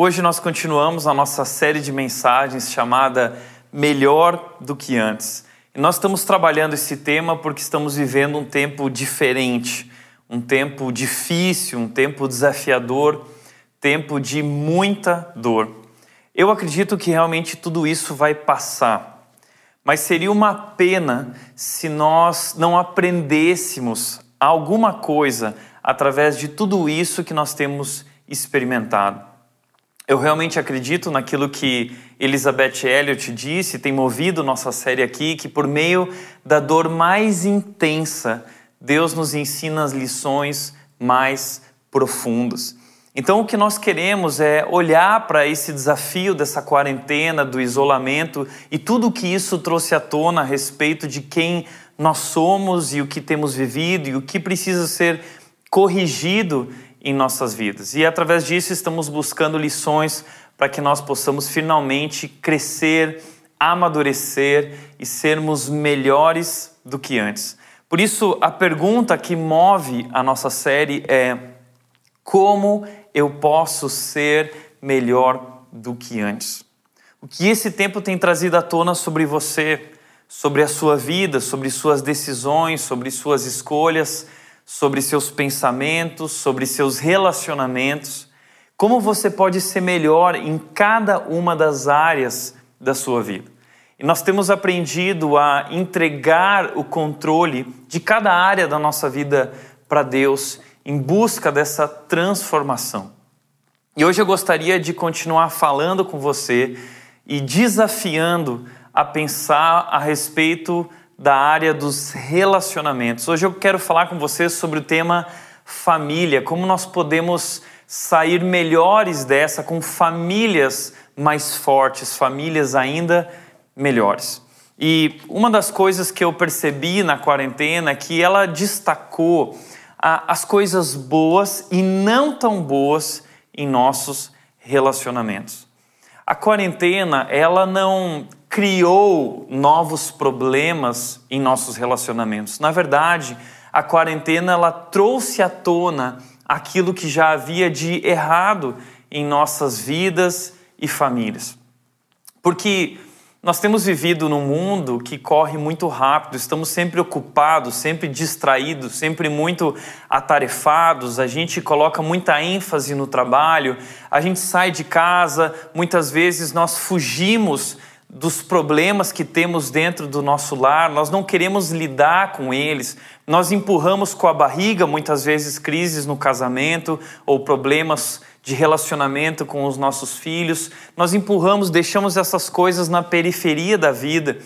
Hoje nós continuamos a nossa série de mensagens chamada Melhor do que Antes. E nós estamos trabalhando esse tema porque estamos vivendo um tempo diferente, um tempo difícil, um tempo desafiador, tempo de muita dor. Eu acredito que realmente tudo isso vai passar, mas seria uma pena se nós não aprendêssemos alguma coisa através de tudo isso que nós temos experimentado. Eu realmente acredito naquilo que Elizabeth Elliot disse, tem movido nossa série aqui, que por meio da dor mais intensa, Deus nos ensina as lições mais profundas. Então, o que nós queremos é olhar para esse desafio dessa quarentena, do isolamento e tudo o que isso trouxe à tona a respeito de quem nós somos e o que temos vivido e o que precisa ser corrigido em nossas vidas. E através disso estamos buscando lições para que nós possamos finalmente crescer, amadurecer e sermos melhores do que antes. Por isso, a pergunta que move a nossa série é: como eu posso ser melhor do que antes? O que esse tempo tem trazido à tona sobre você, sobre a sua vida, sobre suas decisões, sobre suas escolhas? Sobre seus pensamentos, sobre seus relacionamentos, como você pode ser melhor em cada uma das áreas da sua vida. E nós temos aprendido a entregar o controle de cada área da nossa vida para Deus em busca dessa transformação. E hoje eu gostaria de continuar falando com você e desafiando a pensar a respeito da área dos relacionamentos. Hoje eu quero falar com você sobre o tema família, como nós podemos sair melhores dessa com famílias mais fortes, famílias ainda melhores. E uma das coisas que eu percebi na quarentena é que ela destacou as coisas boas e não tão boas em nossos relacionamentos. A quarentena, ela não criou novos problemas em nossos relacionamentos. Na verdade, a quarentena ela trouxe à tona aquilo que já havia de errado em nossas vidas e famílias. Porque nós temos vivido num mundo que corre muito rápido, estamos sempre ocupados, sempre distraídos, sempre muito atarefados, a gente coloca muita ênfase no trabalho, a gente sai de casa, muitas vezes nós fugimos dos problemas que temos dentro do nosso lar, nós não queremos lidar com eles, nós empurramos com a barriga muitas vezes crises no casamento ou problemas de relacionamento com os nossos filhos, nós empurramos, deixamos essas coisas na periferia da vida,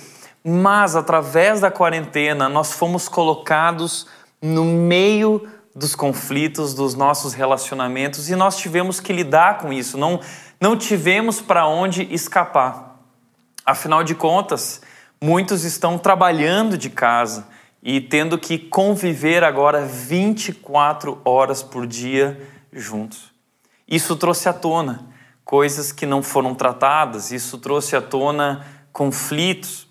mas através da quarentena nós fomos colocados no meio dos conflitos dos nossos relacionamentos e nós tivemos que lidar com isso, não, não tivemos para onde escapar. Afinal de contas, muitos estão trabalhando de casa e tendo que conviver agora 24 horas por dia juntos. Isso trouxe à tona coisas que não foram tratadas, isso trouxe à tona conflitos.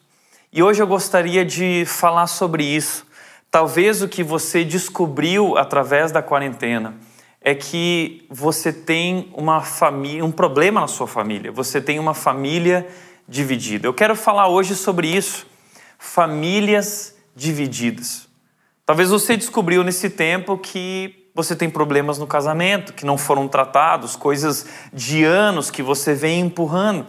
E hoje eu gostaria de falar sobre isso. Talvez o que você descobriu através da quarentena é que você tem uma família, um problema na sua família. Você tem uma família dividida. Eu quero falar hoje sobre isso, famílias divididas. Talvez você descobriu nesse tempo que você tem problemas no casamento que não foram tratados, coisas de anos que você vem empurrando.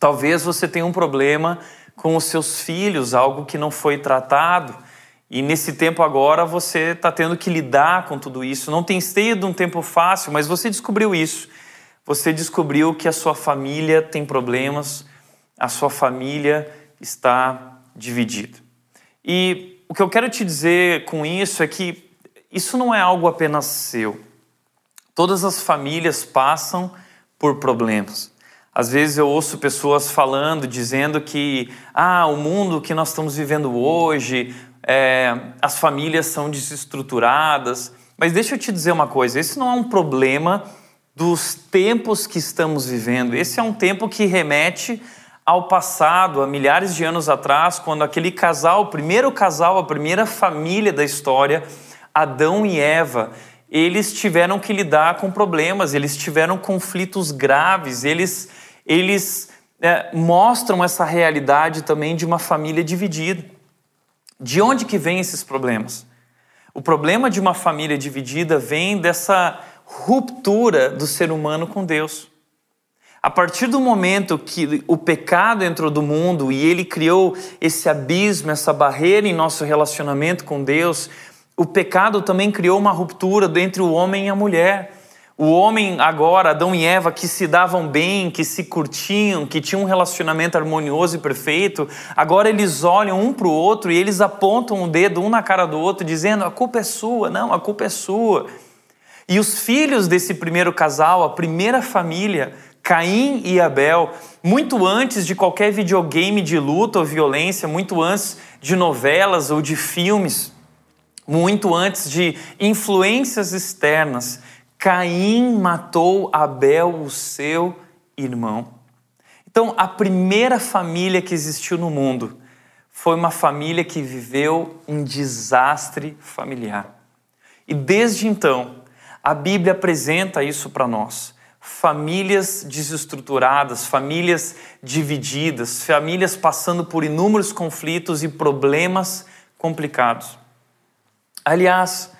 Talvez você tenha um problema com os seus filhos, algo que não foi tratado. E nesse tempo agora você está tendo que lidar com tudo isso. Não tem sido um tempo fácil, mas você descobriu isso. Você descobriu que a sua família tem problemas, a sua família está dividida. E o que eu quero te dizer com isso é que isso não é algo apenas seu. Todas as famílias passam por problemas. Às vezes eu ouço pessoas falando, dizendo que ah, o mundo que nós estamos vivendo hoje, é, as famílias são desestruturadas. Mas deixa eu te dizer uma coisa: esse não é um problema dos tempos que estamos vivendo. Esse é um tempo que remete ao passado, há milhares de anos atrás, quando aquele casal, o primeiro casal, a primeira família da história, Adão e Eva, eles tiveram que lidar com problemas, eles tiveram conflitos graves, eles, eles é, mostram essa realidade também de uma família dividida. De onde que vêm esses problemas? O problema de uma família dividida vem dessa ruptura do ser humano com Deus. A partir do momento que o pecado entrou do mundo e ele criou esse abismo, essa barreira em nosso relacionamento com Deus, o pecado também criou uma ruptura entre o homem e a mulher. O homem agora, Adão e Eva, que se davam bem, que se curtiam, que tinham um relacionamento harmonioso e perfeito, agora eles olham um para o outro e eles apontam o um dedo um na cara do outro, dizendo: a culpa é sua, não, a culpa é sua. E os filhos desse primeiro casal, a primeira família, Caim e Abel, muito antes de qualquer videogame de luta ou violência, muito antes de novelas ou de filmes, muito antes de influências externas, Caim matou Abel, o seu irmão. Então, a primeira família que existiu no mundo foi uma família que viveu um desastre familiar. E desde então, a Bíblia apresenta isso para nós. Famílias desestruturadas, famílias divididas, famílias passando por inúmeros conflitos e problemas complicados. Aliás,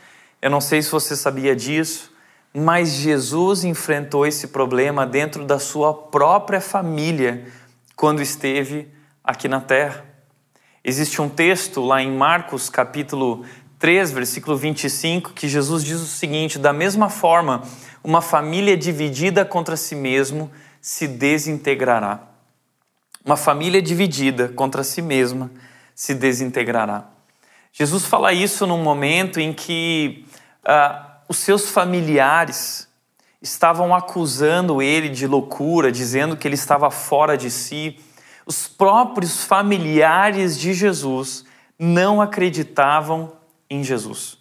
eu não sei se você sabia disso, mas Jesus enfrentou esse problema dentro da sua própria família quando esteve aqui na terra. Existe um texto lá em Marcos, capítulo 3, versículo 25, que Jesus diz o seguinte: Da mesma forma, uma família dividida contra si mesmo se desintegrará. Uma família dividida contra si mesma se desintegrará. Jesus fala isso num momento em que uh, os seus familiares estavam acusando ele de loucura, dizendo que ele estava fora de si. Os próprios familiares de Jesus não acreditavam em Jesus.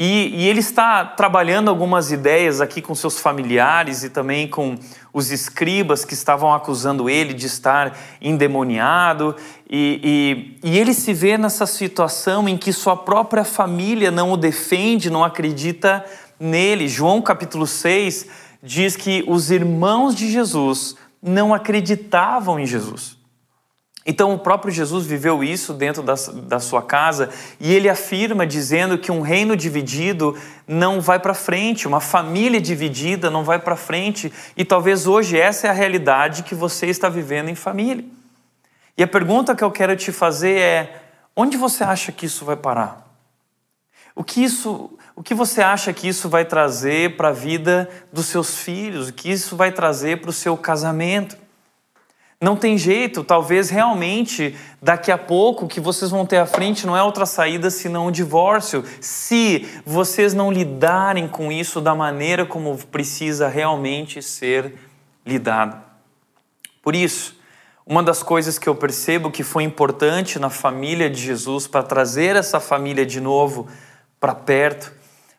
E, e, ele está trabalhando algumas ideias aqui com seus familiares e também com os escribas que estavam acusando ele de estar endemoniado. E, e, e ele se vê nessa situação em que sua própria família não o defende, não acredita nele. João capítulo 6 diz que os irmãos de Jesus não acreditavam em Jesus. Então, o próprio Jesus viveu isso dentro da, da sua casa e ele afirma dizendo que um reino dividido não vai para frente, uma família dividida não vai para frente. E talvez hoje essa é a realidade que você está vivendo em família. E a pergunta que eu quero te fazer é: onde você acha que isso vai parar? O que, isso, o que você acha que isso vai trazer para a vida dos seus filhos? O que isso vai trazer para o seu casamento? Não tem jeito, talvez realmente daqui a pouco o que vocês vão ter à frente não é outra saída senão o divórcio, se vocês não lidarem com isso da maneira como precisa realmente ser lidado. Por isso, uma das coisas que eu percebo que foi importante na família de Jesus para trazer essa família de novo para perto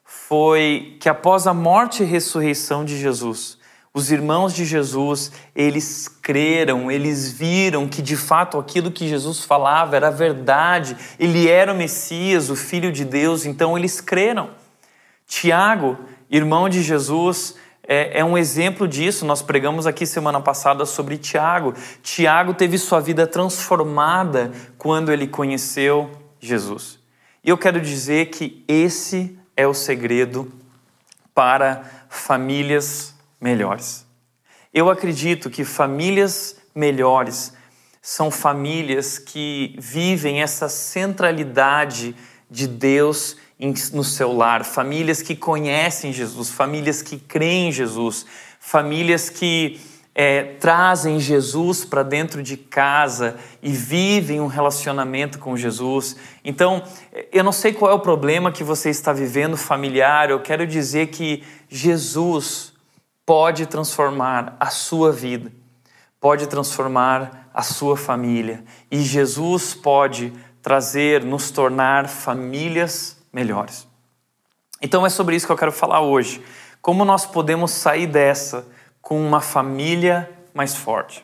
foi que após a morte e ressurreição de Jesus, os irmãos de Jesus, eles creram, eles viram que de fato aquilo que Jesus falava era verdade, ele era o Messias, o Filho de Deus, então eles creram. Tiago, irmão de Jesus, é, é, um exemplo disso. Nós pregamos aqui semana passada sobre Tiago. Tiago teve sua vida transformada quando ele conheceu Jesus. E eu quero dizer que esse é o segredo para famílias melhores. Eu acredito que famílias melhores são famílias que vivem essa centralidade de Deus no seu lar, famílias que conhecem Jesus, famílias que creem em Jesus, famílias que é, trazem Jesus para dentro de casa e vivem um relacionamento com Jesus. Então, eu não sei qual é o problema que você está vivendo familiar, eu quero dizer que Jesus pode transformar a sua vida, pode transformar a sua família e Jesus pode trazer, nos tornar famílias melhores. Então é sobre isso que eu quero falar hoje. Como nós podemos sair dessa com uma família mais forte?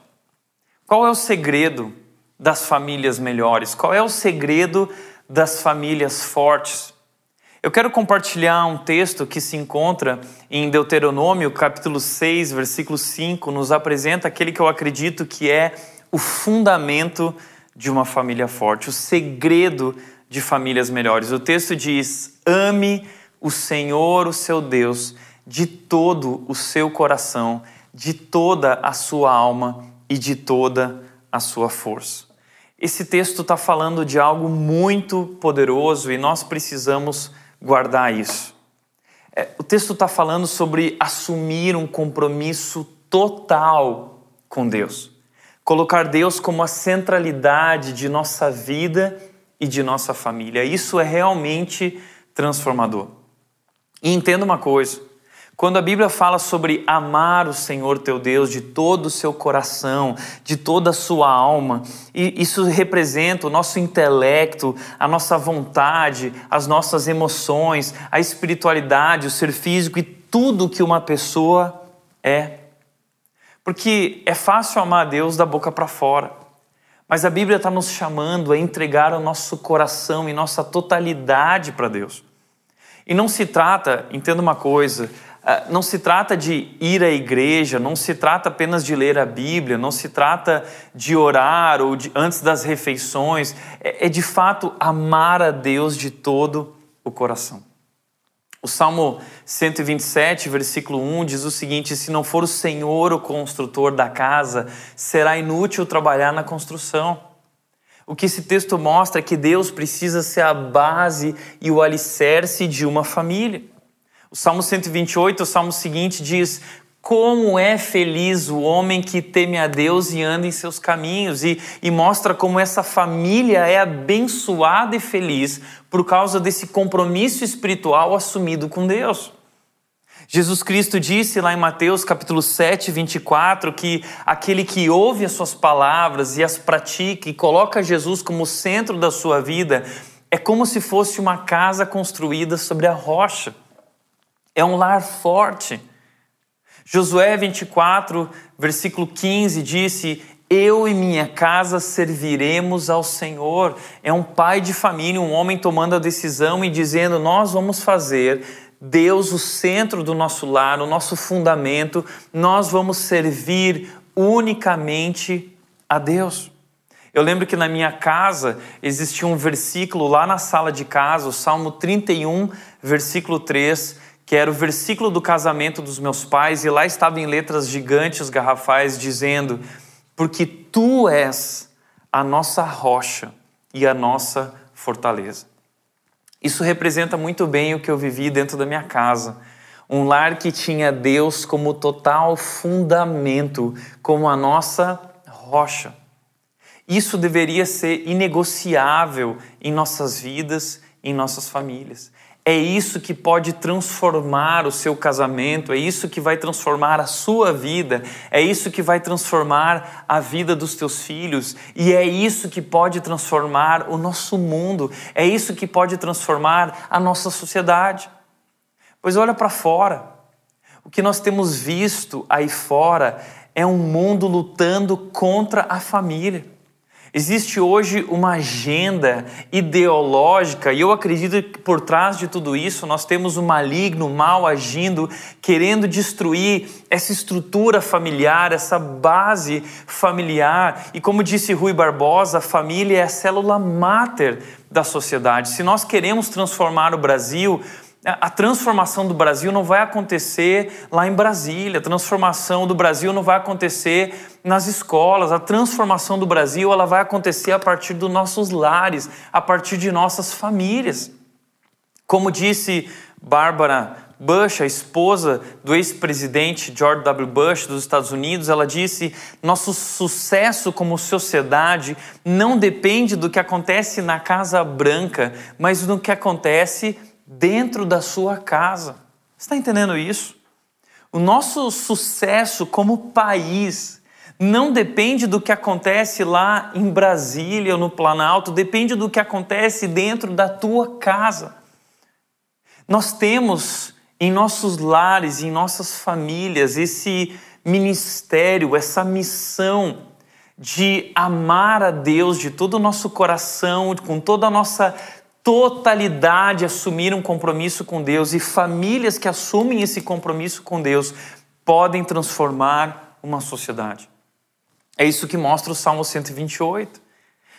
Qual é o segredo das famílias melhores? Qual é o segredo das famílias fortes? Eu quero compartilhar um texto que se encontra em Deuteronômio, capítulo 6, versículo 5, nos apresenta aquele que eu acredito que é o fundamento de uma família forte, o segredo de famílias melhores. O texto diz: ame o Senhor, o seu Deus, de todo o seu coração, de toda a sua alma e de toda a sua força. Esse texto está falando de algo muito poderoso e nós precisamos guardar isso. É, o texto está falando sobre assumir um compromisso total com Deus. Colocar Deus como a centralidade de nossa vida e de nossa família. Isso é realmente transformador. E entenda uma coisa: quando a Bíblia fala sobre amar o Senhor teu Deus de todo o seu coração, de toda a sua alma, e isso representa o nosso intelecto, a nossa vontade, as nossas emoções, a espiritualidade, o ser físico e tudo que uma pessoa é. Porque é fácil amar a Deus da boca para fora. Mas a Bíblia está nos chamando a entregar o nosso coração e nossa totalidade para Deus. E não se trata, entenda uma coisa, não se trata de ir à igreja, não se trata apenas de ler a Bíblia, não se trata de orar ou de, antes das refeições, é, é de fato amar a Deus de todo o coração. O Salmo 127, versículo 1 diz o seguinte: Se não for o Senhor o construtor da casa, será inútil trabalhar na construção. O que esse texto mostra é que Deus precisa ser a base e o alicerce de uma família. O Salmo 128, o salmo seguinte, diz: Como é feliz o homem que teme a Deus e anda em seus caminhos, e, e mostra como essa família é abençoada e feliz por causa desse compromisso espiritual assumido com Deus. Jesus Cristo disse lá em Mateus capítulo 7, 24, que aquele que ouve as suas palavras e as pratica e coloca Jesus como centro da sua vida é como se fosse uma casa construída sobre a rocha. É um lar forte. Josué 24, versículo 15 disse: Eu e minha casa serviremos ao Senhor. É um pai de família, um homem tomando a decisão e dizendo: Nós vamos fazer Deus o centro do nosso lar, o nosso fundamento, nós vamos servir unicamente a Deus. Eu lembro que na minha casa existia um versículo lá na sala de casa, o Salmo 31, versículo 3, que era o versículo do casamento dos meus pais, e lá estava em letras gigantes, garrafais, dizendo: Porque tu és a nossa rocha e a nossa fortaleza. Isso representa muito bem o que eu vivi dentro da minha casa. Um lar que tinha Deus como total fundamento, como a nossa rocha. Isso deveria ser inegociável em nossas vidas, em nossas famílias. É isso que pode transformar o seu casamento, é isso que vai transformar a sua vida, é isso que vai transformar a vida dos teus filhos, e é isso que pode transformar o nosso mundo, é isso que pode transformar a nossa sociedade. Pois olha para fora, o que nós temos visto aí fora é um mundo lutando contra a família. Existe hoje uma agenda ideológica, e eu acredito que por trás de tudo isso nós temos o maligno, o mal agindo, querendo destruir essa estrutura familiar, essa base familiar. E como disse Rui Barbosa, a família é a célula máter da sociedade. Se nós queremos transformar o Brasil, a transformação do Brasil não vai acontecer lá em Brasília, a transformação do Brasil não vai acontecer nas escolas, a transformação do Brasil ela vai acontecer a partir dos nossos lares, a partir de nossas famílias. Como disse Bárbara Bush, a esposa do ex-presidente George W. Bush dos Estados Unidos, ela disse: nosso sucesso como sociedade não depende do que acontece na Casa Branca, mas do que acontece dentro da sua casa. Você está entendendo isso? O nosso sucesso como país não depende do que acontece lá em Brasília ou no Planalto, depende do que acontece dentro da tua casa. Nós temos em nossos lares, em nossas famílias, esse ministério, essa missão de amar a Deus de todo o nosso coração, com toda a nossa totalidade assumir um compromisso com Deus e famílias que assumem esse compromisso com Deus podem transformar uma sociedade. É isso que mostra o Salmo 128.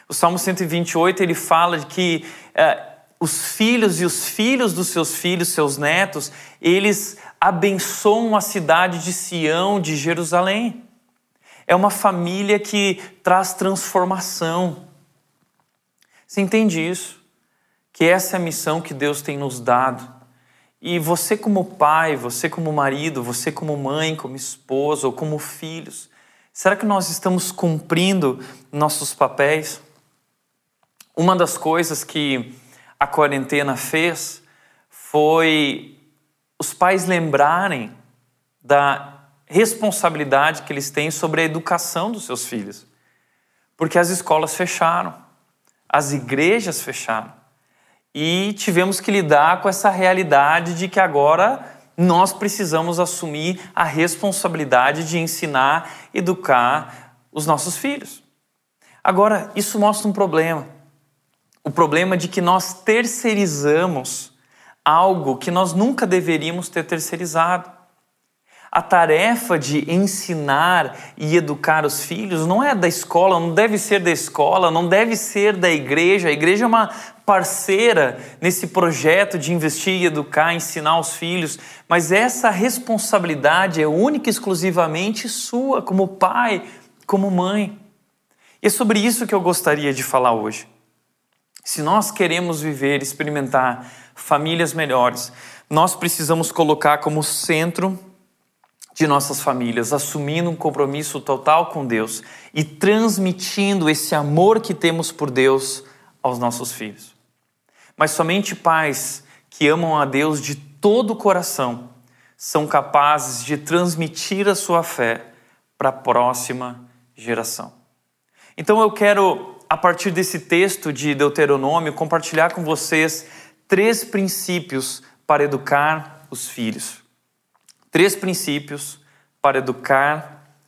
O Salmo 128 ele fala de que uh, os filhos e os filhos dos seus filhos, seus netos, eles abençoam a cidade de Sião, de Jerusalém. É uma família que traz transformação. Você entende isso? Que essa é a missão que Deus tem nos dado. E você, como pai, você, como marido, você, como mãe, como esposa ou como filhos, será que nós estamos cumprindo nossos papéis? Uma das coisas que a quarentena fez foi os pais lembrarem da responsabilidade que eles têm sobre a educação dos seus filhos. Porque as escolas fecharam, as igrejas fecharam. E tivemos que lidar com essa realidade de que agora nós precisamos assumir a responsabilidade de ensinar, educar os nossos filhos. Agora, isso mostra um problema. O problema de que nós terceirizamos algo que nós nunca deveríamos ter terceirizado. A tarefa de ensinar e educar os filhos não é da escola, não deve ser da escola, não deve ser da igreja. A igreja é uma parceira nesse projeto de investir e educar, ensinar os filhos, mas essa responsabilidade é única e exclusivamente sua, como pai, como mãe. E é sobre isso que eu gostaria de falar hoje. Se nós queremos viver, experimentar famílias melhores, nós precisamos colocar como centro de nossas famílias, assumindo um compromisso total com Deus e transmitindo esse amor que temos por Deus aos nossos filhos. Mas somente pais que amam a Deus de todo o coração são capazes de transmitir a sua fé para a próxima geração. Então eu quero, a partir desse texto de Deuteronômio, compartilhar com vocês três princípios para educar os filhos. Três princípios para educar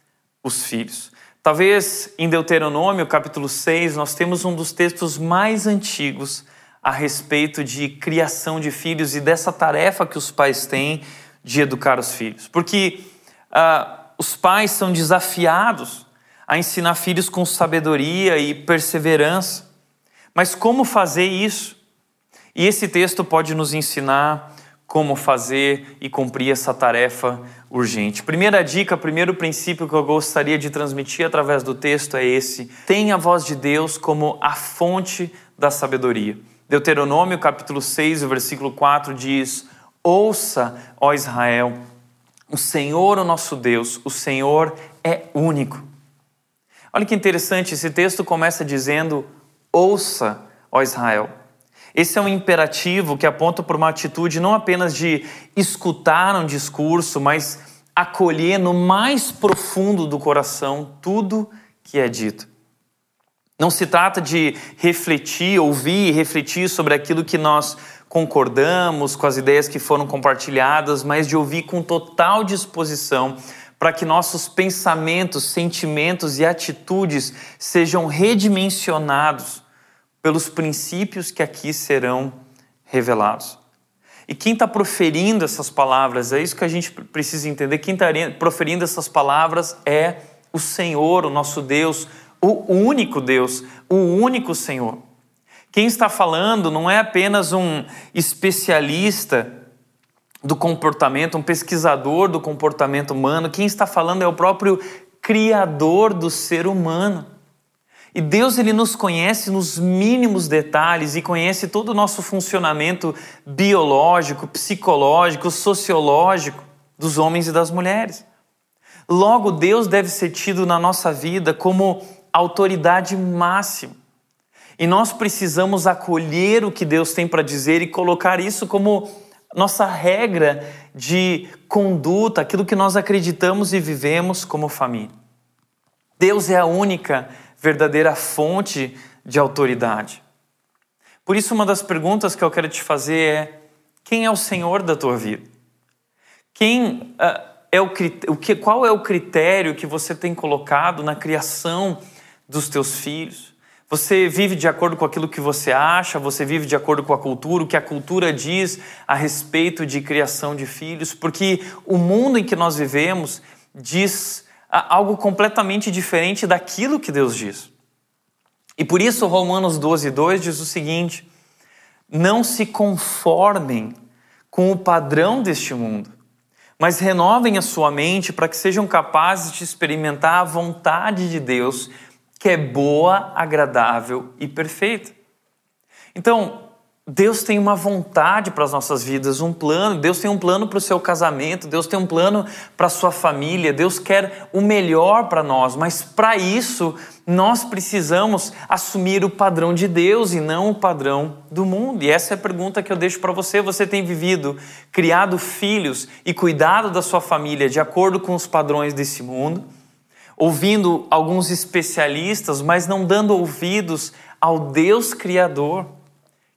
os filhos. Talvez em Deuteronômio, capítulo 6, nós temos um dos textos mais antigos a respeito de criação de filhos e dessa tarefa que os pais têm de educar os filhos. Porque uh, os pais são desafiados a ensinar filhos com sabedoria e perseverança. Mas como fazer isso? E esse texto pode nos ensinar como fazer e cumprir essa tarefa urgente. Primeira dica, primeiro princípio que eu gostaria de transmitir através do texto é esse: tenha a voz de Deus como a fonte da sabedoria. Deuteronômio capítulo 6, versículo 4 diz: Ouça, ó Israel, o Senhor, o nosso Deus, o Senhor é único. Olha que interessante, esse texto começa dizendo: Ouça, ó Israel. Esse é um imperativo que aponta para uma atitude não apenas de escutar um discurso, mas acolher no mais profundo do coração tudo que é dito. Não se trata de refletir, ouvir e refletir sobre aquilo que nós concordamos, com as ideias que foram compartilhadas, mas de ouvir com total disposição para que nossos pensamentos, sentimentos e atitudes sejam redimensionados pelos princípios que aqui serão revelados. E quem está proferindo essas palavras, é isso que a gente precisa entender. Quem está proferindo essas palavras é o Senhor, o nosso Deus, o único Deus, o único Senhor. Quem está falando não é apenas um especialista do comportamento, um pesquisador do comportamento humano, quem está falando é o próprio Criador do ser humano. E Deus ele nos conhece nos mínimos detalhes e conhece todo o nosso funcionamento biológico, psicológico, sociológico dos homens e das mulheres. Logo, Deus deve ser tido na nossa vida como autoridade máxima. E nós precisamos acolher o que Deus tem para dizer e colocar isso como nossa regra de conduta, aquilo que nós acreditamos e vivemos como família. Deus é a única verdadeira fonte de autoridade. Por isso, uma das perguntas que eu quero te fazer é: quem é o Senhor da tua vida? Quem uh, é o, o que, qual é o critério que você tem colocado na criação dos teus filhos? Você vive de acordo com aquilo que você acha, você vive de acordo com a cultura, o que a cultura diz a respeito de criação de filhos, porque o mundo em que nós vivemos diz algo completamente diferente daquilo que Deus diz. E por isso Romanos 12, 2 diz o seguinte: não se conformem com o padrão deste mundo, mas renovem a sua mente para que sejam capazes de experimentar a vontade de Deus que é boa, agradável e perfeita. Então, Deus tem uma vontade para as nossas vidas, um plano. Deus tem um plano para o seu casamento, Deus tem um plano para a sua família, Deus quer o melhor para nós, mas para isso nós precisamos assumir o padrão de Deus e não o padrão do mundo. E essa é a pergunta que eu deixo para você. Você tem vivido, criado filhos e cuidado da sua família de acordo com os padrões desse mundo? Ouvindo alguns especialistas, mas não dando ouvidos ao Deus Criador,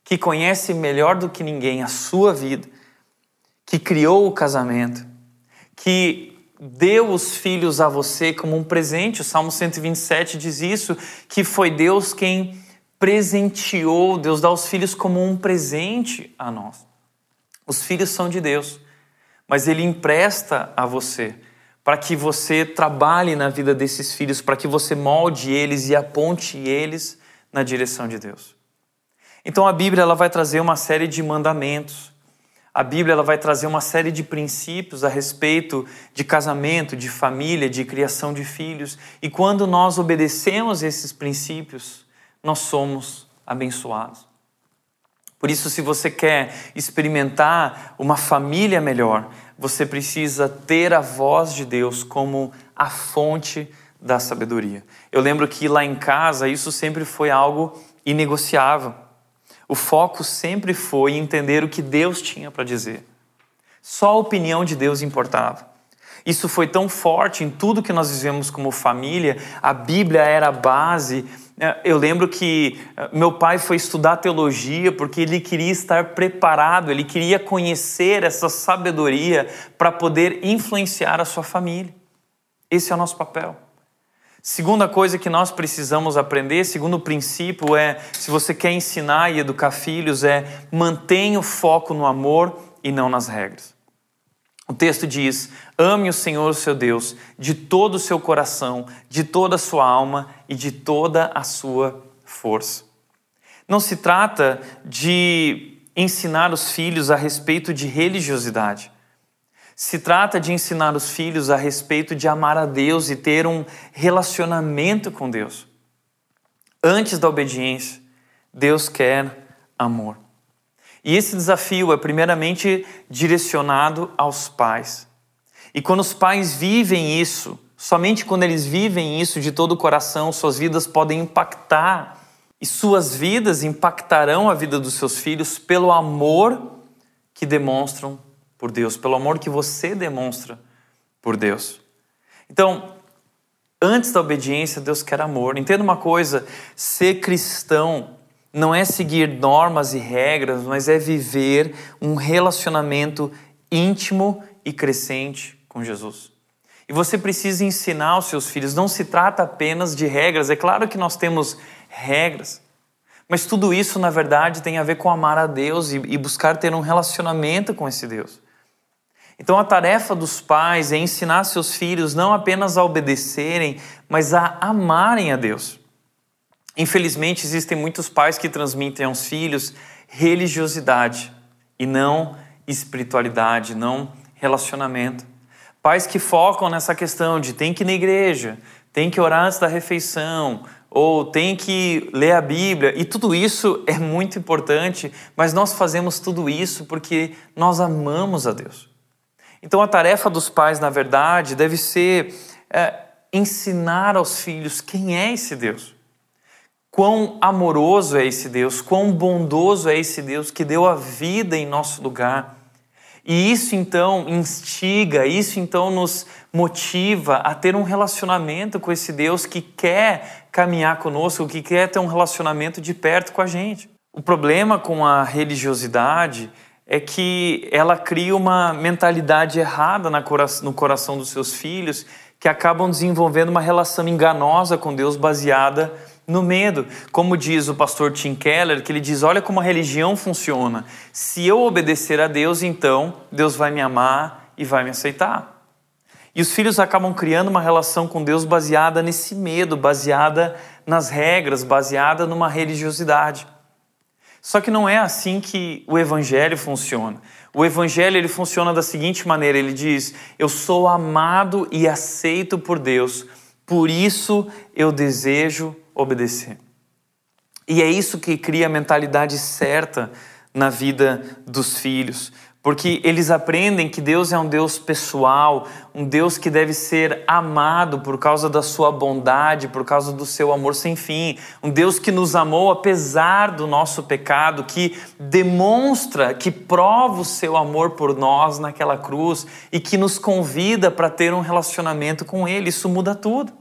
que conhece melhor do que ninguém a sua vida, que criou o casamento, que deu os filhos a você como um presente. O Salmo 127 diz isso, que foi Deus quem presenteou, Deus dá os filhos como um presente a nós. Os filhos são de Deus, mas Ele empresta a você para que você trabalhe na vida desses filhos, para que você molde eles e aponte eles na direção de Deus. Então a Bíblia ela vai trazer uma série de mandamentos. A Bíblia ela vai trazer uma série de princípios a respeito de casamento, de família, de criação de filhos. E quando nós obedecemos esses princípios, nós somos abençoados. Por isso, se você quer experimentar uma família melhor, você precisa ter a voz de Deus como a fonte da sabedoria. Eu lembro que lá em casa isso sempre foi algo inegociável. O foco sempre foi entender o que Deus tinha para dizer. Só a opinião de Deus importava. Isso foi tão forte em tudo que nós vivemos como família, a Bíblia era a base. É, eu lembro que é, meu pai foi estudar teologia porque ele queria estar preparado, ele queria conhecer essa sabedoria para poder influenciar a sua família. Esse é o nosso papel. Segunda coisa que nós precisamos aprender, segundo princípio, é: se você quer ensinar e educar filhos, é mantenha o foco no amor e não nas regras. O texto diz: ame o Senhor, seu Deus, de todo o seu coração, de toda a sua alma e de toda a sua força. Não se trata de ensinar os filhos a respeito de religiosidade. Se trata de ensinar os filhos a respeito de amar a Deus e ter um relacionamento com Deus. Antes da obediência, Deus quer amor. E esse desafio é primeiramente direcionado aos pais. E quando os pais vivem isso, somente quando eles vivem isso de todo o coração, suas vidas podem impactar e suas vidas impactarão a vida dos seus filhos pelo amor que demonstram por Deus, pelo amor que você demonstra por Deus. Então, antes da obediência, Deus quer amor. Entenda uma coisa: ser cristão não é seguir normas e regras, mas é viver um relacionamento íntimo e crescente com Jesus. E você precisa ensinar aos seus filhos, não se trata apenas de regras, é claro que nós temos regras, mas tudo isso, na verdade, tem a ver com amar a Deus e, buscar ter um relacionamento com esse Deus. Então, a tarefa dos pais é ensinar seus filhos não apenas a obedecerem, mas a amarem a Deus. Infelizmente, existem muitos pais que transmitem aos filhos religiosidade e não espiritualidade, não relacionamento. Pais que focam nessa questão de tem que ir na igreja, tem que orar antes da refeição, ou tem que ler a Bíblia, e tudo isso é muito importante, mas nós fazemos tudo isso porque nós amamos a Deus. Então a tarefa dos pais, na verdade, deve ser é, ensinar aos filhos quem é esse Deus. Quão amoroso é esse Deus, quão bondoso é esse Deus que deu a vida em nosso lugar. E isso então instiga, isso então nos motiva a ter um relacionamento com esse Deus que quer caminhar conosco, que quer ter um relacionamento de perto com a gente. O problema com a religiosidade é que ela cria uma mentalidade errada no coração dos seus filhos que acabam desenvolvendo uma relação enganosa com Deus baseada no medo. Como diz o pastor Tim Keller, que ele diz: Olha como a religião funciona. Se eu obedecer a Deus, então Deus vai me amar e vai me aceitar. E os filhos acabam criando uma relação com Deus baseada nesse medo, baseada nas regras, baseada numa religiosidade. Só que não é assim que o evangelho funciona. O evangelho ele funciona da seguinte maneira, ele diz: "Eu sou amado e aceito por Deus, por isso eu desejo obedecer". E é isso que cria a mentalidade certa na vida dos filhos porque eles aprendem que Deus é um Deus pessoal, um Deus que deve ser amado por causa da sua bondade, por causa do seu amor sem fim, um Deus que nos amou apesar do nosso pecado, que demonstra, que prova o seu amor por nós naquela cruz e que nos convida para ter um relacionamento com Ele. Isso muda tudo.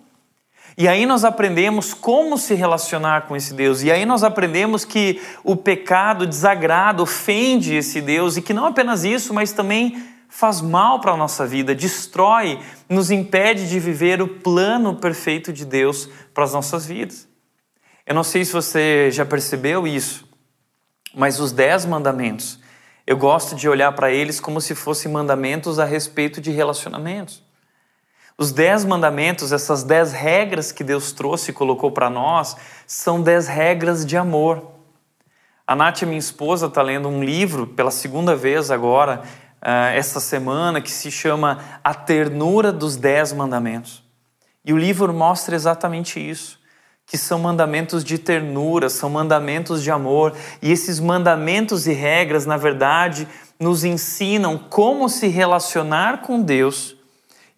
E aí nós aprendemos como se relacionar com esse Deus. E aí nós aprendemos que o pecado desagrada, ofende esse Deus e que não apenas isso, mas também faz mal para a nossa vida, destrói, nos impede de viver o plano perfeito de Deus para as nossas vidas. Eu não sei se você já percebeu isso, mas os dez mandamentos, eu gosto de olhar para eles como se fossem mandamentos a respeito de relacionamentos. Os dez mandamentos, essas dez regras que Deus trouxe e colocou para nós, são dez regras de amor. A Nath, minha esposa, está lendo um livro pela segunda vez agora, uh, essa semana, que se chama A Ternura dos Dez Mandamentos. E o livro mostra exatamente isso que são mandamentos de ternura, são mandamentos de amor, e esses mandamentos e regras, na verdade, nos ensinam como se relacionar com Deus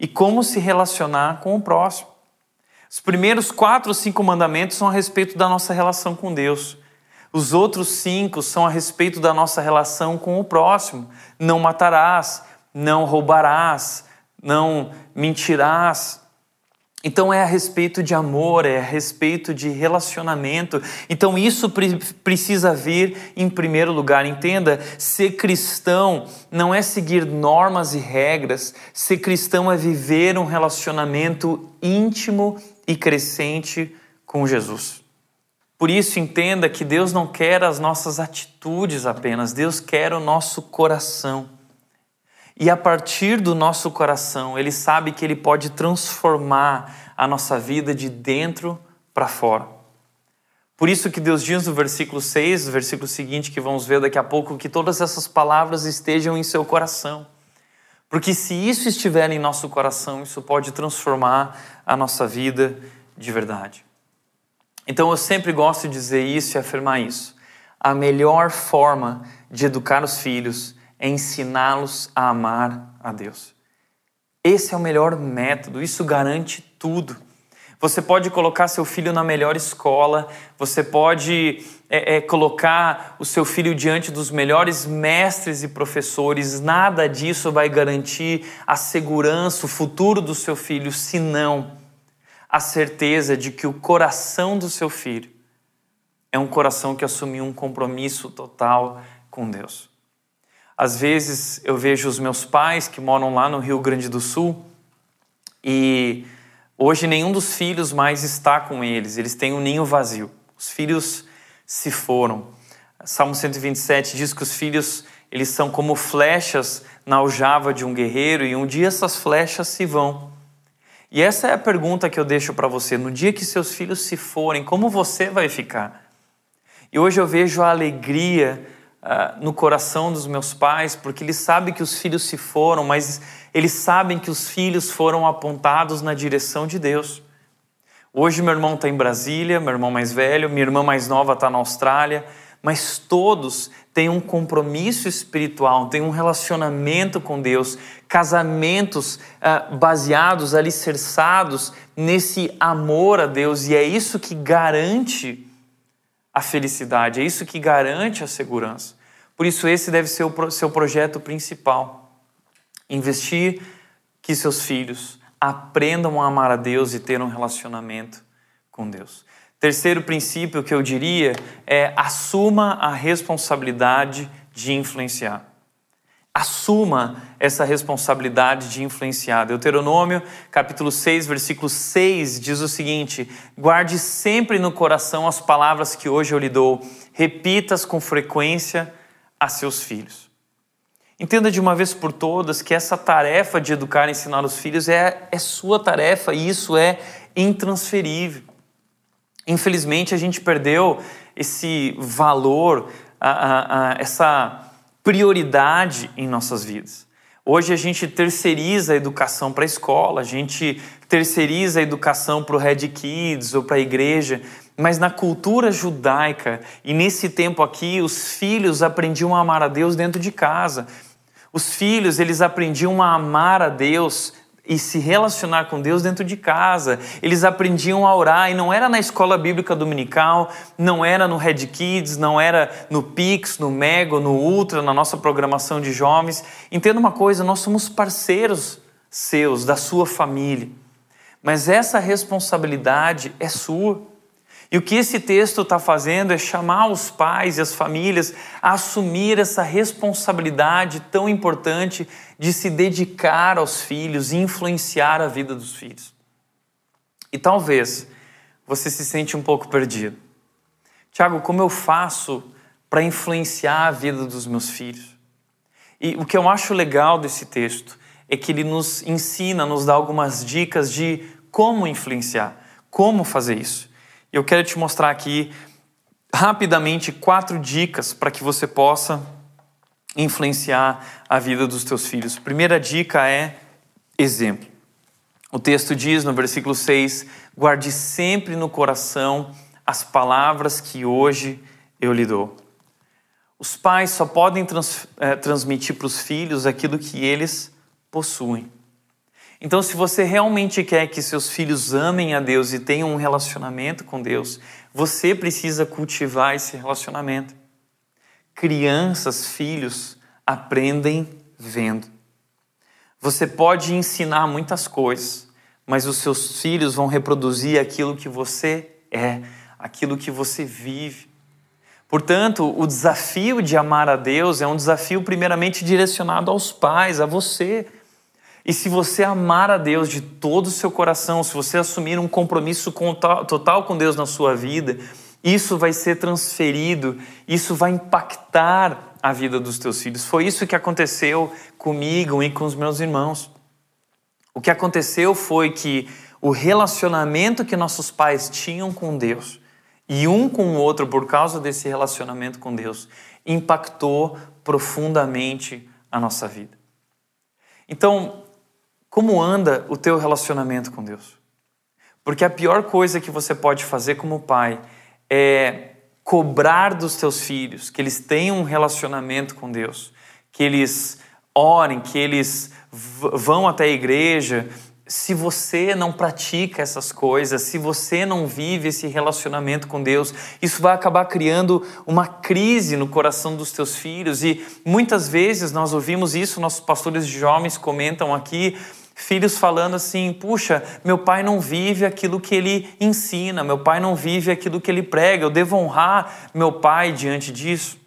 e como se relacionar com o próximo. Os primeiros quatro ou cinco mandamentos são a respeito da nossa relação com Deus. Os outros cinco são a respeito da nossa relação com o próximo. Não matarás, não roubarás, não mentirás, então é a respeito de amor, é a respeito de relacionamento. Então isso pre precisa vir em primeiro lugar. Entenda, ser cristão não é seguir normas e regras. Ser cristão é viver um relacionamento íntimo e crescente com Jesus. Por isso entenda que Deus não quer as nossas atitudes apenas, Deus quer o nosso coração. E a partir do nosso coração, Ele sabe que Ele pode transformar a nossa vida de dentro para fora. Por isso que Deus diz no versículo 6, no versículo seguinte, que vamos ver daqui a pouco, que todas essas palavras estejam em seu coração. Porque se isso estiver em nosso coração, isso pode transformar a nossa vida de verdade. Então eu sempre gosto de dizer isso e afirmar isso. A melhor forma de educar os filhos é ensiná-los a amar a Deus. Esse é o melhor método, isso garante tudo. Você pode colocar seu filho na melhor escola, você pode é, é, colocar o seu filho diante dos melhores mestres e professores, nada disso vai garantir a segurança, o futuro do seu filho, senão a certeza de que o coração do seu filho é um coração que assumiu um compromisso total com Deus. Às vezes eu vejo os meus pais que moram lá no Rio Grande do Sul e hoje nenhum dos filhos mais está com eles, eles têm um ninho vazio. Os filhos se foram. Salmo 127 diz que os filhos eles são como flechas na aljava de um guerreiro e um dia essas flechas se vão. E essa é a pergunta que eu deixo para você. No dia que seus filhos se forem, como você vai ficar? E hoje eu vejo a alegria uh, no coração dos meus pais, porque eles sabem que os filhos se foram, mas eles sabem que os filhos foram apontados na direção de Deus. Hoje meu irmão está em Brasília, meu irmão mais velho, minha irmã mais nova está na Austrália, mas todos têm um compromisso espiritual, têm um relacionamento com Deus, casamentos uh, baseados, alicerçados nesse amor a Deus, e é isso que garante a felicidade, é isso que garante a segurança. Por isso, esse deve ser o seu projeto principal. Investir que seus filhos aprendam a amar a Deus e ter um relacionamento com Deus. Terceiro princípio que eu diria é assuma a responsabilidade de influenciar. Assuma essa responsabilidade de influenciar. Deuteronômio, capítulo 6, versículo 6 diz o seguinte: Guarde sempre no coração as palavras que hoje eu lhe dou, repita-as com frequência a seus filhos. Entenda de uma vez por todas que essa tarefa de educar e ensinar os filhos é, é sua tarefa e isso é intransferível. Infelizmente, a gente perdeu esse valor, a, a, a, essa prioridade em nossas vidas. Hoje a gente terceiriza a educação para a escola, a gente terceiriza a educação para o Red Kids ou para a igreja, mas na cultura judaica e nesse tempo aqui, os filhos aprendiam a amar a Deus dentro de casa. Os filhos, eles aprendiam a amar a Deus e se relacionar com Deus dentro de casa. Eles aprendiam a orar e não era na escola bíblica dominical, não era no Red Kids, não era no Pix, no Mego, no Ultra, na nossa programação de jovens. Entenda uma coisa, nós somos parceiros seus, da sua família. Mas essa responsabilidade é sua. E o que esse texto está fazendo é chamar os pais e as famílias a assumir essa responsabilidade tão importante de se dedicar aos filhos e influenciar a vida dos filhos. E talvez você se sente um pouco perdido. Tiago, como eu faço para influenciar a vida dos meus filhos? E o que eu acho legal desse texto é que ele nos ensina, nos dá algumas dicas de como influenciar, como fazer isso. Eu quero te mostrar aqui rapidamente quatro dicas para que você possa influenciar a vida dos teus filhos. Primeira dica é exemplo. O texto diz no versículo 6: Guarde sempre no coração as palavras que hoje eu lhe dou. Os pais só podem trans, é, transmitir para os filhos aquilo que eles possuem. Então, se você realmente quer que seus filhos amem a Deus e tenham um relacionamento com Deus, você precisa cultivar esse relacionamento. Crianças, filhos, aprendem vendo. Você pode ensinar muitas coisas, mas os seus filhos vão reproduzir aquilo que você é, aquilo que você vive. Portanto, o desafio de amar a Deus é um desafio primeiramente direcionado aos pais, a você. E se você amar a Deus de todo o seu coração, se você assumir um compromisso total com Deus na sua vida, isso vai ser transferido, isso vai impactar a vida dos teus filhos. Foi isso que aconteceu comigo e com os meus irmãos. O que aconteceu foi que o relacionamento que nossos pais tinham com Deus e um com o outro por causa desse relacionamento com Deus impactou profundamente a nossa vida. Então, como anda o teu relacionamento com Deus? Porque a pior coisa que você pode fazer como pai é cobrar dos teus filhos que eles tenham um relacionamento com Deus, que eles orem, que eles vão até a igreja. Se você não pratica essas coisas, se você não vive esse relacionamento com Deus, isso vai acabar criando uma crise no coração dos teus filhos. E muitas vezes nós ouvimos isso, nossos pastores de jovens comentam aqui, Filhos falando assim: puxa, meu pai não vive aquilo que ele ensina, meu pai não vive aquilo que ele prega, eu devo honrar meu pai diante disso.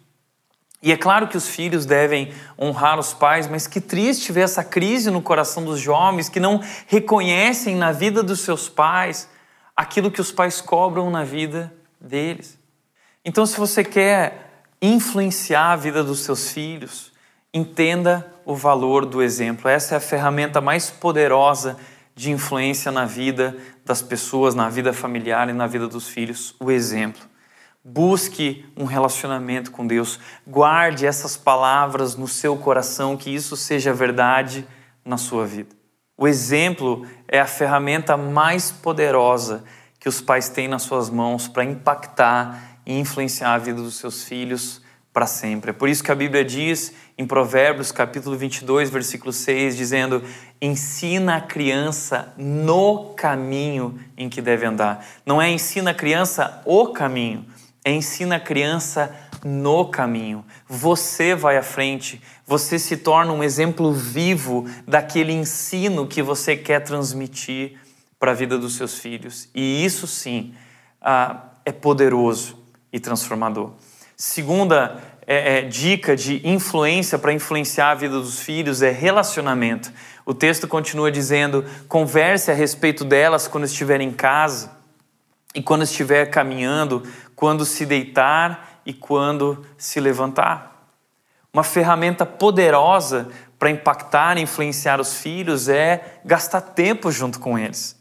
E é claro que os filhos devem honrar os pais, mas que triste ver essa crise no coração dos jovens que não reconhecem na vida dos seus pais aquilo que os pais cobram na vida deles. Então, se você quer influenciar a vida dos seus filhos, entenda o valor do exemplo. Essa é a ferramenta mais poderosa de influência na vida das pessoas, na vida familiar e na vida dos filhos, o exemplo. Busque um relacionamento com Deus. Guarde essas palavras no seu coração, que isso seja verdade na sua vida. O exemplo é a ferramenta mais poderosa que os pais têm nas suas mãos para impactar e influenciar a vida dos seus filhos para sempre. É por isso que a Bíblia diz em Provérbios, capítulo 22, versículo 6, dizendo: ensina a criança no caminho em que deve andar. Não é ensina a criança o caminho, é ensina a criança no caminho. Você vai à frente, você se torna um exemplo vivo daquele ensino que você quer transmitir para a vida dos seus filhos. E isso sim ah, é poderoso e transformador. Segunda é, é, dica de influência para influenciar a vida dos filhos é relacionamento. O texto continua dizendo: converse a respeito delas quando estiver em casa e quando estiver caminhando, quando se deitar e quando se levantar. Uma ferramenta poderosa para impactar e influenciar os filhos é gastar tempo junto com eles.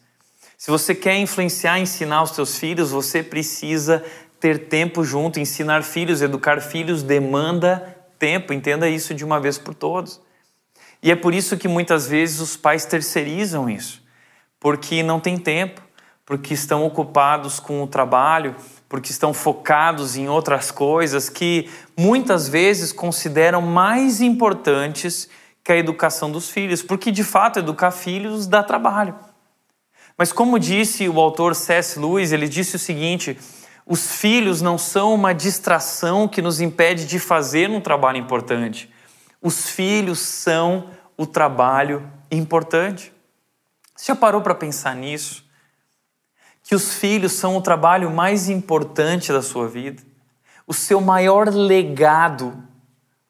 Se você quer influenciar ensinar os seus filhos, você precisa ter tempo junto. Ensinar filhos, educar filhos demanda tempo, entenda isso de uma vez por todas. E é por isso que muitas vezes os pais terceirizam isso, porque não tem tempo, porque estão ocupados com o trabalho, porque estão focados em outras coisas que muitas vezes consideram mais importantes que a educação dos filhos, porque de fato educar filhos dá trabalho. Mas como disse o autor C.S. Lewis, ele disse o seguinte: os filhos não são uma distração que nos impede de fazer um trabalho importante. Os filhos são o trabalho importante. Você já parou para pensar nisso? Que os filhos são o trabalho mais importante da sua vida? O seu maior legado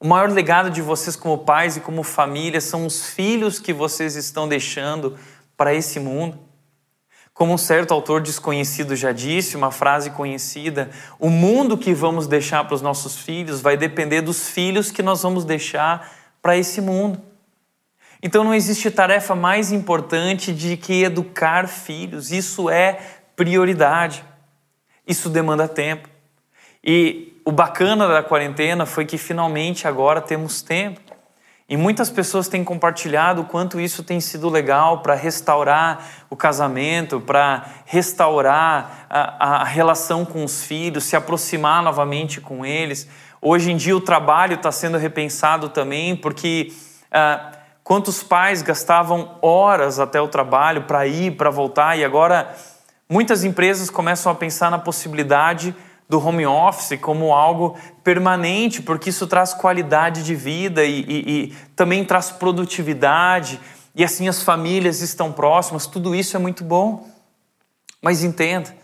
o maior legado de vocês como pais e como família são os filhos que vocês estão deixando para esse mundo. Como um certo autor desconhecido já disse, uma frase conhecida: o mundo que vamos deixar para os nossos filhos vai depender dos filhos que nós vamos deixar para esse mundo. Então não existe tarefa mais importante de que educar filhos, isso é prioridade. Isso demanda tempo. E o bacana da quarentena foi que finalmente agora temos tempo. E muitas pessoas têm compartilhado o quanto isso tem sido legal para restaurar o casamento, para restaurar a, a, relação com os filhos, se aproximar novamente com eles. Hoje em dia o trabalho está sendo repensado também, porque ah, quantos pais gastavam horas até o trabalho para ir, para voltar, e agora muitas empresas começam a pensar na possibilidade do home office como algo permanente, porque isso traz qualidade de vida e, e, e, também traz produtividade, e assim as famílias estão próximas, tudo isso é muito bom. Mas entenda,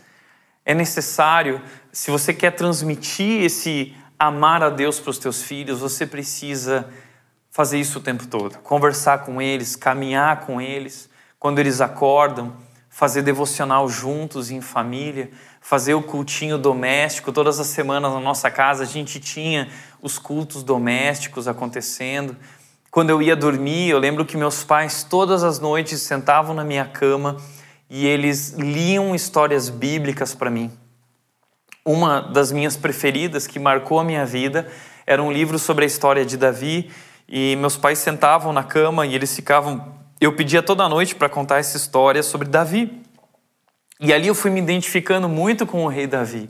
é necessário, se você quer transmitir esse amar a Deus para os teus filhos, você precisa fazer isso o tempo todo, conversar com eles, caminhar com eles, quando eles acordam, fazer devocional juntos em família, fazer o cultinho doméstico. Todas as semanas na nossa casa a gente tinha os cultos domésticos acontecendo. Quando eu ia dormir, eu lembro que meus pais todas as noites sentavam na minha cama e eles liam histórias bíblicas para mim. Uma das minhas preferidas que marcou a minha vida era um livro sobre a história de Davi e meus pais sentavam na cama e eles ficavam. Eu pedia toda noite para contar essa história sobre Davi. E ali eu fui me identificando muito com o rei Davi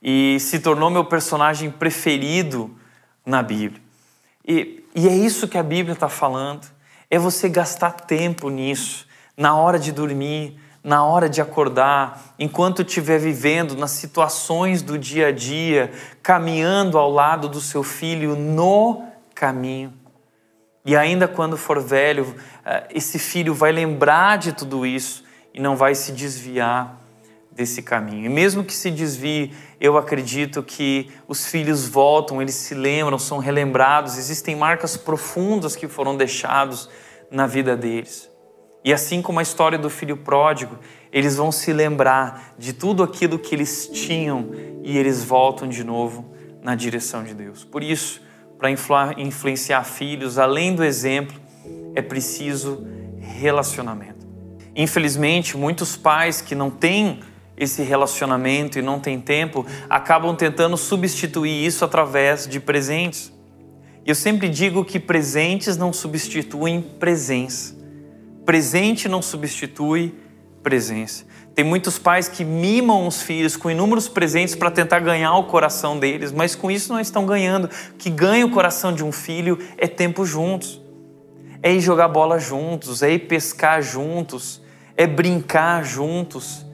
e se tornou meu personagem preferido na Bíblia. E, e é isso que a Bíblia está falando: é você gastar tempo nisso, na hora de dormir, na hora de acordar, enquanto estiver vivendo nas situações do dia a dia, caminhando ao lado do seu filho no caminho. E ainda quando for velho, eh, esse filho vai lembrar de tudo isso e não vai se desviar desse caminho. E mesmo que se desvie, eu acredito que os filhos voltam, eles se lembram, são relembrados, existem marcas profundas que foram deixados na vida deles. E assim como a história do filho pródigo, eles vão se lembrar de tudo aquilo que eles tinham e eles voltam de novo na direção de Deus. Por isso, para influenciar filhos, além do exemplo, é preciso relacionamento. Infelizmente, muitos pais que não têm esse relacionamento e não têm tempo acabam tentando substituir isso através de presentes. Eu sempre digo que presentes não substituem presença. Presente não substitui presença. Tem muitos pais que mimam os filhos com inúmeros presentes para tentar ganhar o coração deles, mas com isso não estão ganhando. O que ganha o coração de um filho é tempo juntos, é ir jogar bola juntos, é ir pescar juntos, é brincar juntos,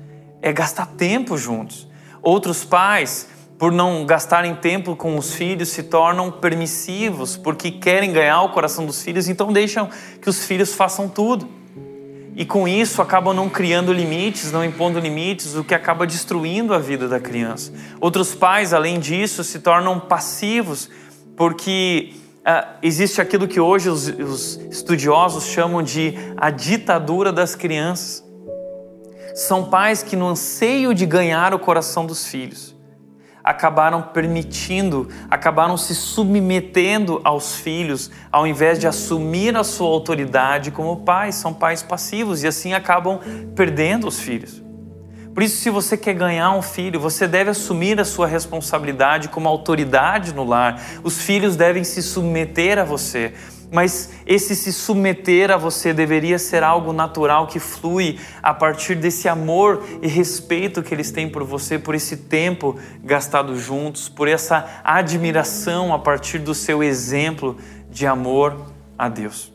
é gastar tempo juntos. Outros pais, por não gastarem tempo com os filhos, se tornam permissivos porque querem ganhar o coração dos filhos, então deixam que os filhos façam tudo. E com isso acabam não criando limites, não impondo limites, o que acaba destruindo a vida da criança. Outros pais, além disso, se tornam passivos porque uh, existe aquilo que hoje os, os estudiosos chamam de a ditadura das crianças. São pais que, no anseio de ganhar o coração dos filhos, acabaram permitindo, acabaram se submetendo aos filhos, ao invés de assumir a sua autoridade como pais. São pais passivos e assim acabam perdendo os filhos. Por isso, se você quer ganhar um filho, você deve assumir a sua responsabilidade como autoridade no lar. Os filhos devem se submeter a você. Mas esse se submeter a você deveria ser algo natural que flui a partir desse amor e respeito que eles têm por você, por esse tempo gastado juntos, por essa admiração a partir do seu exemplo de amor a Deus.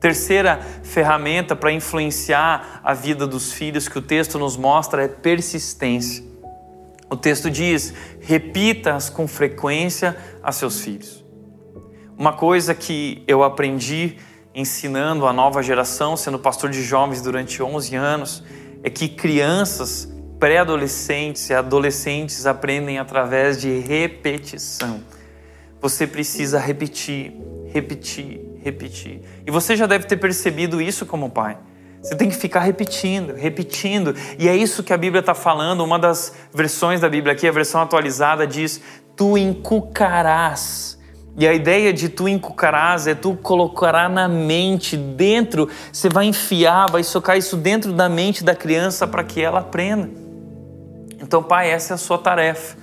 Terceira ferramenta para influenciar a vida dos filhos que o texto nos mostra é persistência. O texto diz: repita-as com frequência a seus filhos. Uma coisa que eu aprendi ensinando a nova geração, sendo pastor de jovens durante 11 anos, é que crianças, pré-adolescentes e adolescentes aprendem através de repetição. Você precisa repetir, repetir, repetir. E você já deve ter percebido isso como pai. Você tem que ficar repetindo, repetindo. E é isso que a Bíblia está falando. Uma das versões da Bíblia aqui, a versão atualizada, diz: Tu encucarás. E a ideia de tu encucarás é tu colocará na mente, dentro, você vai enfiar, vai socar isso dentro da mente da criança para que ela aprenda. Então, pai, essa é a sua tarefa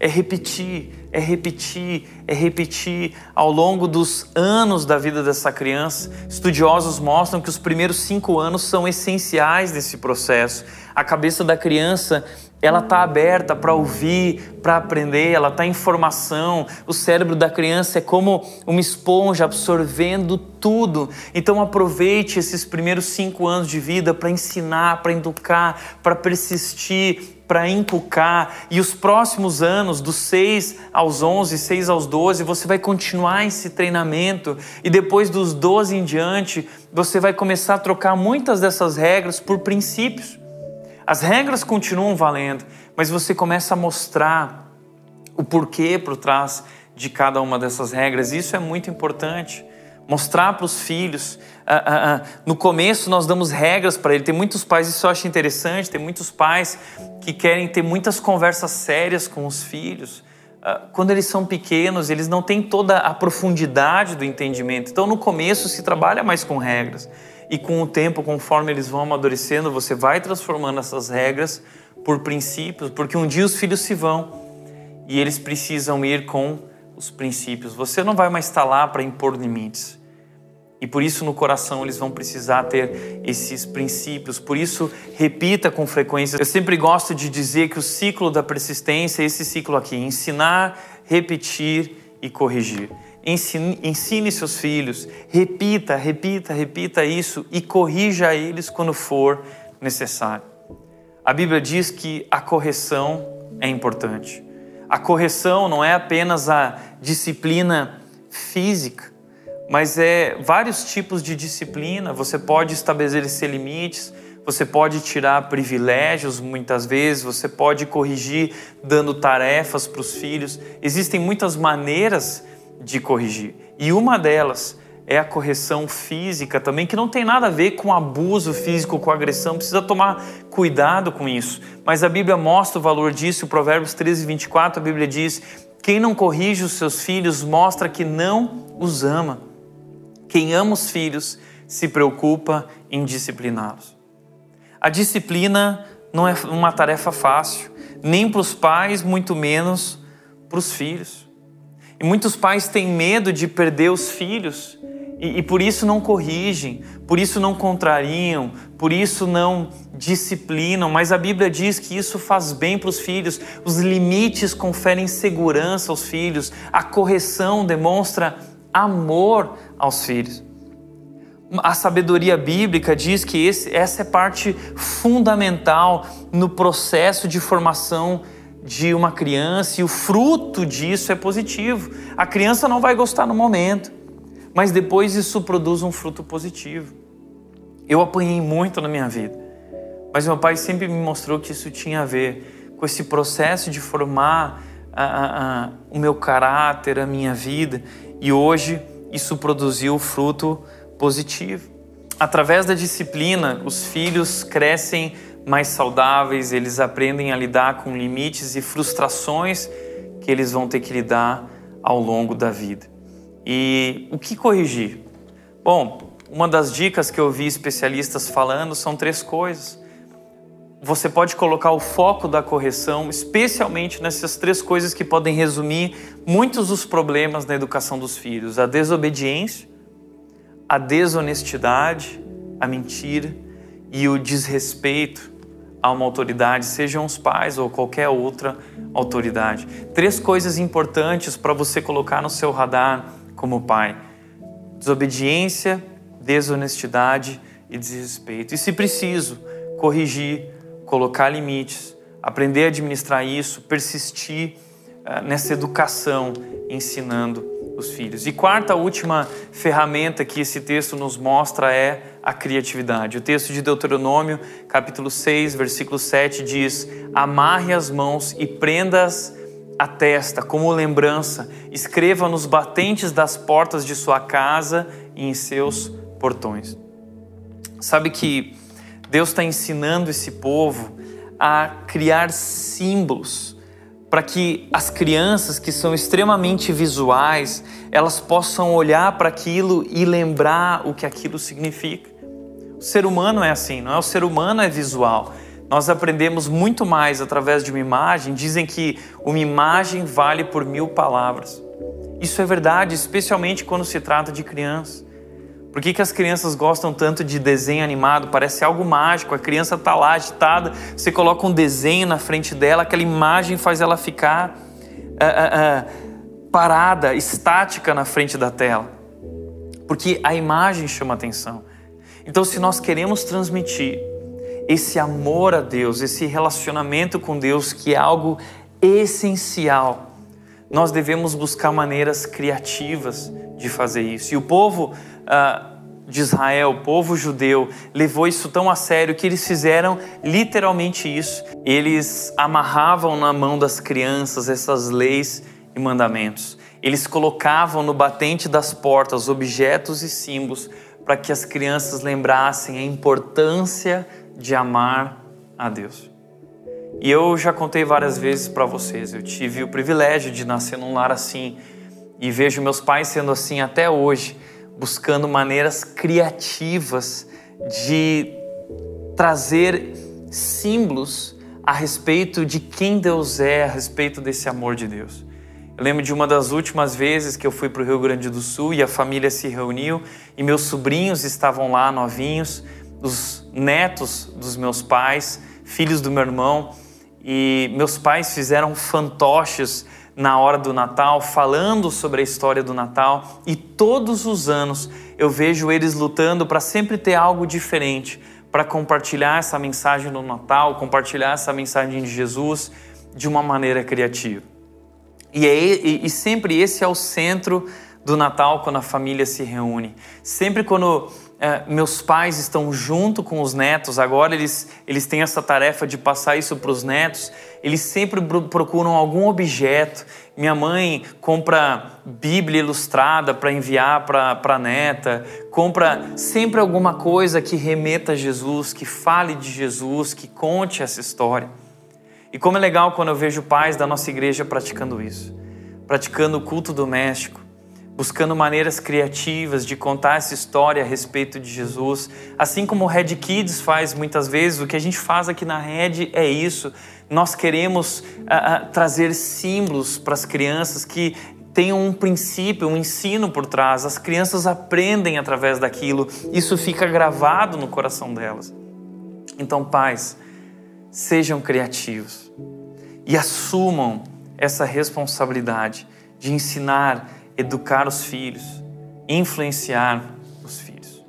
é repetir, é repetir, é repetir ao longo dos anos da vida dessa criança. Estudiosos mostram que os primeiros cinco anos são essenciais nesse processo. A cabeça da criança ela está aberta para ouvir, para aprender, ela está em formação. O cérebro da criança é como uma esponja absorvendo tudo. Então aproveite esses primeiros cinco anos de vida para ensinar, para educar, para persistir, para inculcar, e os próximos anos, dos 6 aos 11, 6 aos 12, você vai continuar esse treinamento, e depois dos 12 em diante, você vai começar a trocar muitas dessas regras por princípios. As regras continuam valendo, mas você começa a mostrar o porquê por trás de cada uma dessas regras, isso é muito importante mostrar para os filhos. Ah, ah, ah. No começo nós damos regras para ele. Tem muitos pais, isso eu acho interessante, tem muitos pais que querem ter muitas conversas sérias com os filhos. Ah, quando eles são pequenos, eles não têm toda a profundidade do entendimento. Então no começo se trabalha mais com regras. E com o tempo, conforme eles vão amadurecendo, você vai transformando essas regras por princípios, porque um dia os filhos se vão e eles precisam ir com os princípios. Você não vai mais estar lá para impor limites. E por isso no coração eles vão precisar ter esses princípios. Por isso, repita com frequência. Eu sempre gosto de dizer que o ciclo da persistência é esse ciclo aqui: ensinar, repetir e corrigir. Ensine, ensine seus filhos, repita, repita, repita isso e corrija eles quando for necessário. A Bíblia diz que a correção é importante. A correção não é apenas a disciplina física, mas é vários tipos de disciplina. Você pode estabelecer limites, você pode tirar privilégios muitas vezes, você pode corrigir dando tarefas para os filhos. Existem muitas maneiras de corrigir, e uma delas é a correção física também, que não tem nada a ver com abuso físico, com agressão, precisa tomar cuidado com isso. Mas a Bíblia mostra o valor disso, o Provérbios 13, 24, a Bíblia diz: quem não corrige os seus filhos mostra que não os ama. Quem ama os filhos se preocupa em discipliná-los. A disciplina não é uma tarefa fácil, nem para os pais, muito menos para os filhos. E muitos pais têm medo de perder os filhos e, e, por isso não corrigem, por isso não contrariam, por isso não disciplinam. Mas a Bíblia diz que isso faz bem para os filhos. Os limites conferem segurança aos filhos, a correção demonstra amor aos filhos. A sabedoria bíblica diz que esse, essa é parte fundamental no processo de formação de uma criança e o fruto disso é positivo. A criança não vai gostar no momento, mas depois isso produz um fruto positivo. Eu apanhei muito na minha vida, mas meu pai sempre me mostrou que isso tinha a ver com esse processo de formar a, a, a, o meu caráter, a minha vida. E hoje isso produziu fruto positivo. Através da disciplina, os filhos crescem mais saudáveis, eles aprendem a lidar com limites e frustrações que eles vão ter que lidar ao longo da vida. E o que corrigir? Bom, uma das dicas que eu vi especialistas falando são três coisas. Você pode colocar o foco da correção, especialmente nessas três coisas que podem resumir muitos dos problemas na educação dos filhos: a desobediência, a desonestidade, a mentira e o desrespeito a uma autoridade, sejam os pais ou qualquer outra autoridade. Três coisas importantes para você colocar no seu radar como pai: desobediência, desonestidade e desrespeito. E se preciso, corrigir, colocar limites, aprender a administrar isso, persistir uh, nessa educação, ensinando os filhos. E quarta, última ferramenta que esse texto nos mostra é a criatividade. O texto de Deuteronômio, capítulo 6, versículo 7 diz: Amarre as mãos e prendas a testa como lembrança, escreva nos batentes das portas de sua casa e em seus portões. Sabe que Deus está ensinando esse povo a criar símbolos para que as crianças que são extremamente visuais, elas possam olhar para aquilo e lembrar o que aquilo significa. O ser humano é assim, não é? O ser humano é visual. Nós aprendemos muito mais através de uma imagem. Dizem que uma imagem vale por mil palavras. Isso é verdade, especialmente quando se trata de crianças. Por que, que as crianças gostam tanto de desenho animado? Parece algo mágico. A criança está lá agitada, você coloca um desenho na frente dela, aquela imagem faz ela ficar uh, uh, uh, parada, estática na frente da tela. Porque a imagem chama atenção. Então, se nós queremos transmitir esse amor a Deus, esse relacionamento com Deus, que é algo essencial, nós devemos buscar maneiras criativas de fazer isso. E o povo uh, de Israel, o povo judeu, levou isso tão a sério que eles fizeram literalmente isso. Eles amarravam na mão das crianças essas leis e mandamentos. Eles colocavam no batente das portas objetos e símbolos para que as crianças lembrassem a importância de amar a Deus. E eu já contei várias vezes para vocês, eu tive o privilégio de nascer num lar assim e vejo meus pais sendo assim até hoje buscando maneiras criativas de trazer símbolos a respeito de quem Deus é, a respeito desse amor de Deus. Eu lembro de uma das últimas vezes que eu fui para o Rio Grande do Sul e a família se reuniu e meus sobrinhos estavam lá, novinhos, os netos dos meus pais, filhos do meu irmão, e meus pais fizeram fantoches na hora do Natal, falando sobre a história do Natal, e todos os anos eu vejo eles lutando para sempre ter algo diferente, para compartilhar essa mensagem do Natal, compartilhar essa mensagem de Jesus de uma maneira criativa. E, é, e, e sempre esse é o centro do Natal quando a família se reúne. Sempre quando é, meus pais estão junto com os netos, agora eles, eles têm essa tarefa de passar isso para os netos, eles sempre procuram algum objeto. Minha mãe compra Bíblia ilustrada para enviar para a neta, compra sempre alguma coisa que remeta a Jesus, que fale de Jesus, que conte essa história. E como é legal quando eu vejo pais da nossa igreja praticando isso, praticando o culto doméstico, buscando maneiras criativas de contar essa história a respeito de Jesus. Assim como o Red Kids faz muitas vezes, o que a gente faz aqui na Red é isso. Nós queremos uh, uh, trazer símbolos para as crianças que tenham um princípio, um ensino por trás. As crianças aprendem através daquilo, isso fica gravado no coração delas. Então, pais, sejam criativos e assumam essa responsabilidade de ensinar educar os filhos, influenciar os filhos.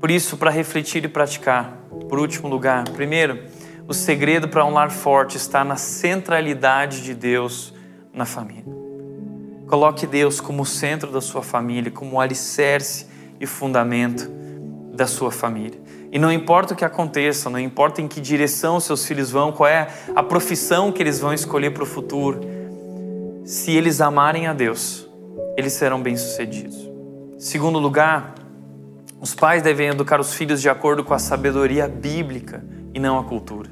Por isso, para refletir e praticar, por último lugar, primeiro, o segredo para um lar forte está na centralidade de Deus na família. Coloque Deus como centro da sua família, como alicerce e fundamento da sua família. E não importa o que aconteça, não importa em que direção seus filhos vão, qual é a profissão que eles vão escolher para o futuro, se eles amarem a Deus, eles serão bem-sucedidos. Segundo lugar, os pais devem educar os filhos de acordo com a sabedoria bíblica e não a cultura.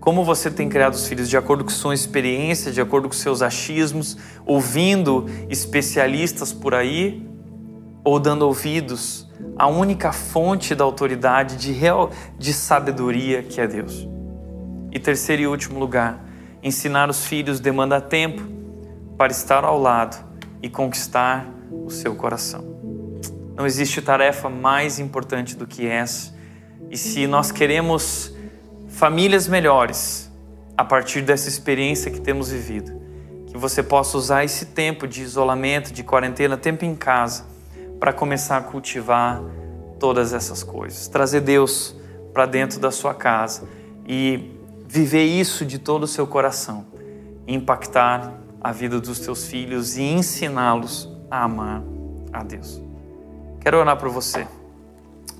Como você tem criado os filhos de acordo com sua experiência, de acordo com seus achismos, ouvindo especialistas por aí ou dando ouvidos à única fonte da autoridade de real de sabedoria que é Deus. E terceiro e último lugar, ensinar os filhos demanda tempo para estar ao lado e conquistar o seu coração. Não existe tarefa mais importante do que essa. E se nós queremos famílias melhores a partir dessa experiência que temos vivido. Que você possa usar esse tempo de isolamento, de quarentena, tempo em casa, para começar a cultivar todas essas coisas. Trazer Deus para dentro da sua casa e viver isso de todo o seu coração. Impactar a vida dos teus filhos e ensiná-los a amar a Deus. Quero orar para você.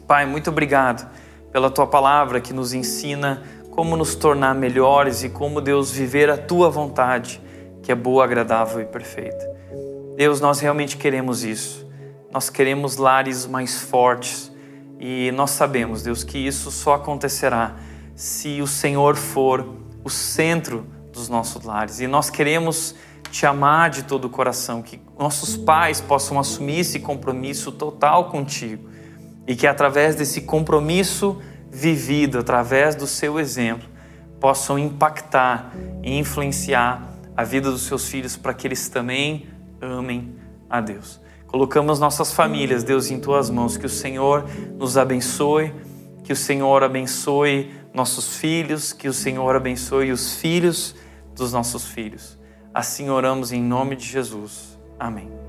Pai, muito obrigado pela tua palavra que nos ensina como nos tornar melhores e como, Deus, viver a tua vontade, que é boa, agradável e perfeita. Deus, nós realmente queremos isso. Nós queremos lares mais fortes e nós sabemos, Deus, que isso só acontecerá se o Senhor for o centro dos nossos lares. E nós queremos te amar de todo o coração, que nossos pais possam assumir esse compromisso total contigo e que através desse compromisso vivido, através do seu exemplo, possam impactar e influenciar a vida dos seus filhos para que eles também amem a Deus. Colocamos nossas famílias, Deus, em tuas mãos, que o Senhor nos abençoe, que o Senhor abençoe nossos filhos, que o Senhor abençoe os filhos dos nossos filhos. Assim oramos em nome de Jesus. Amém.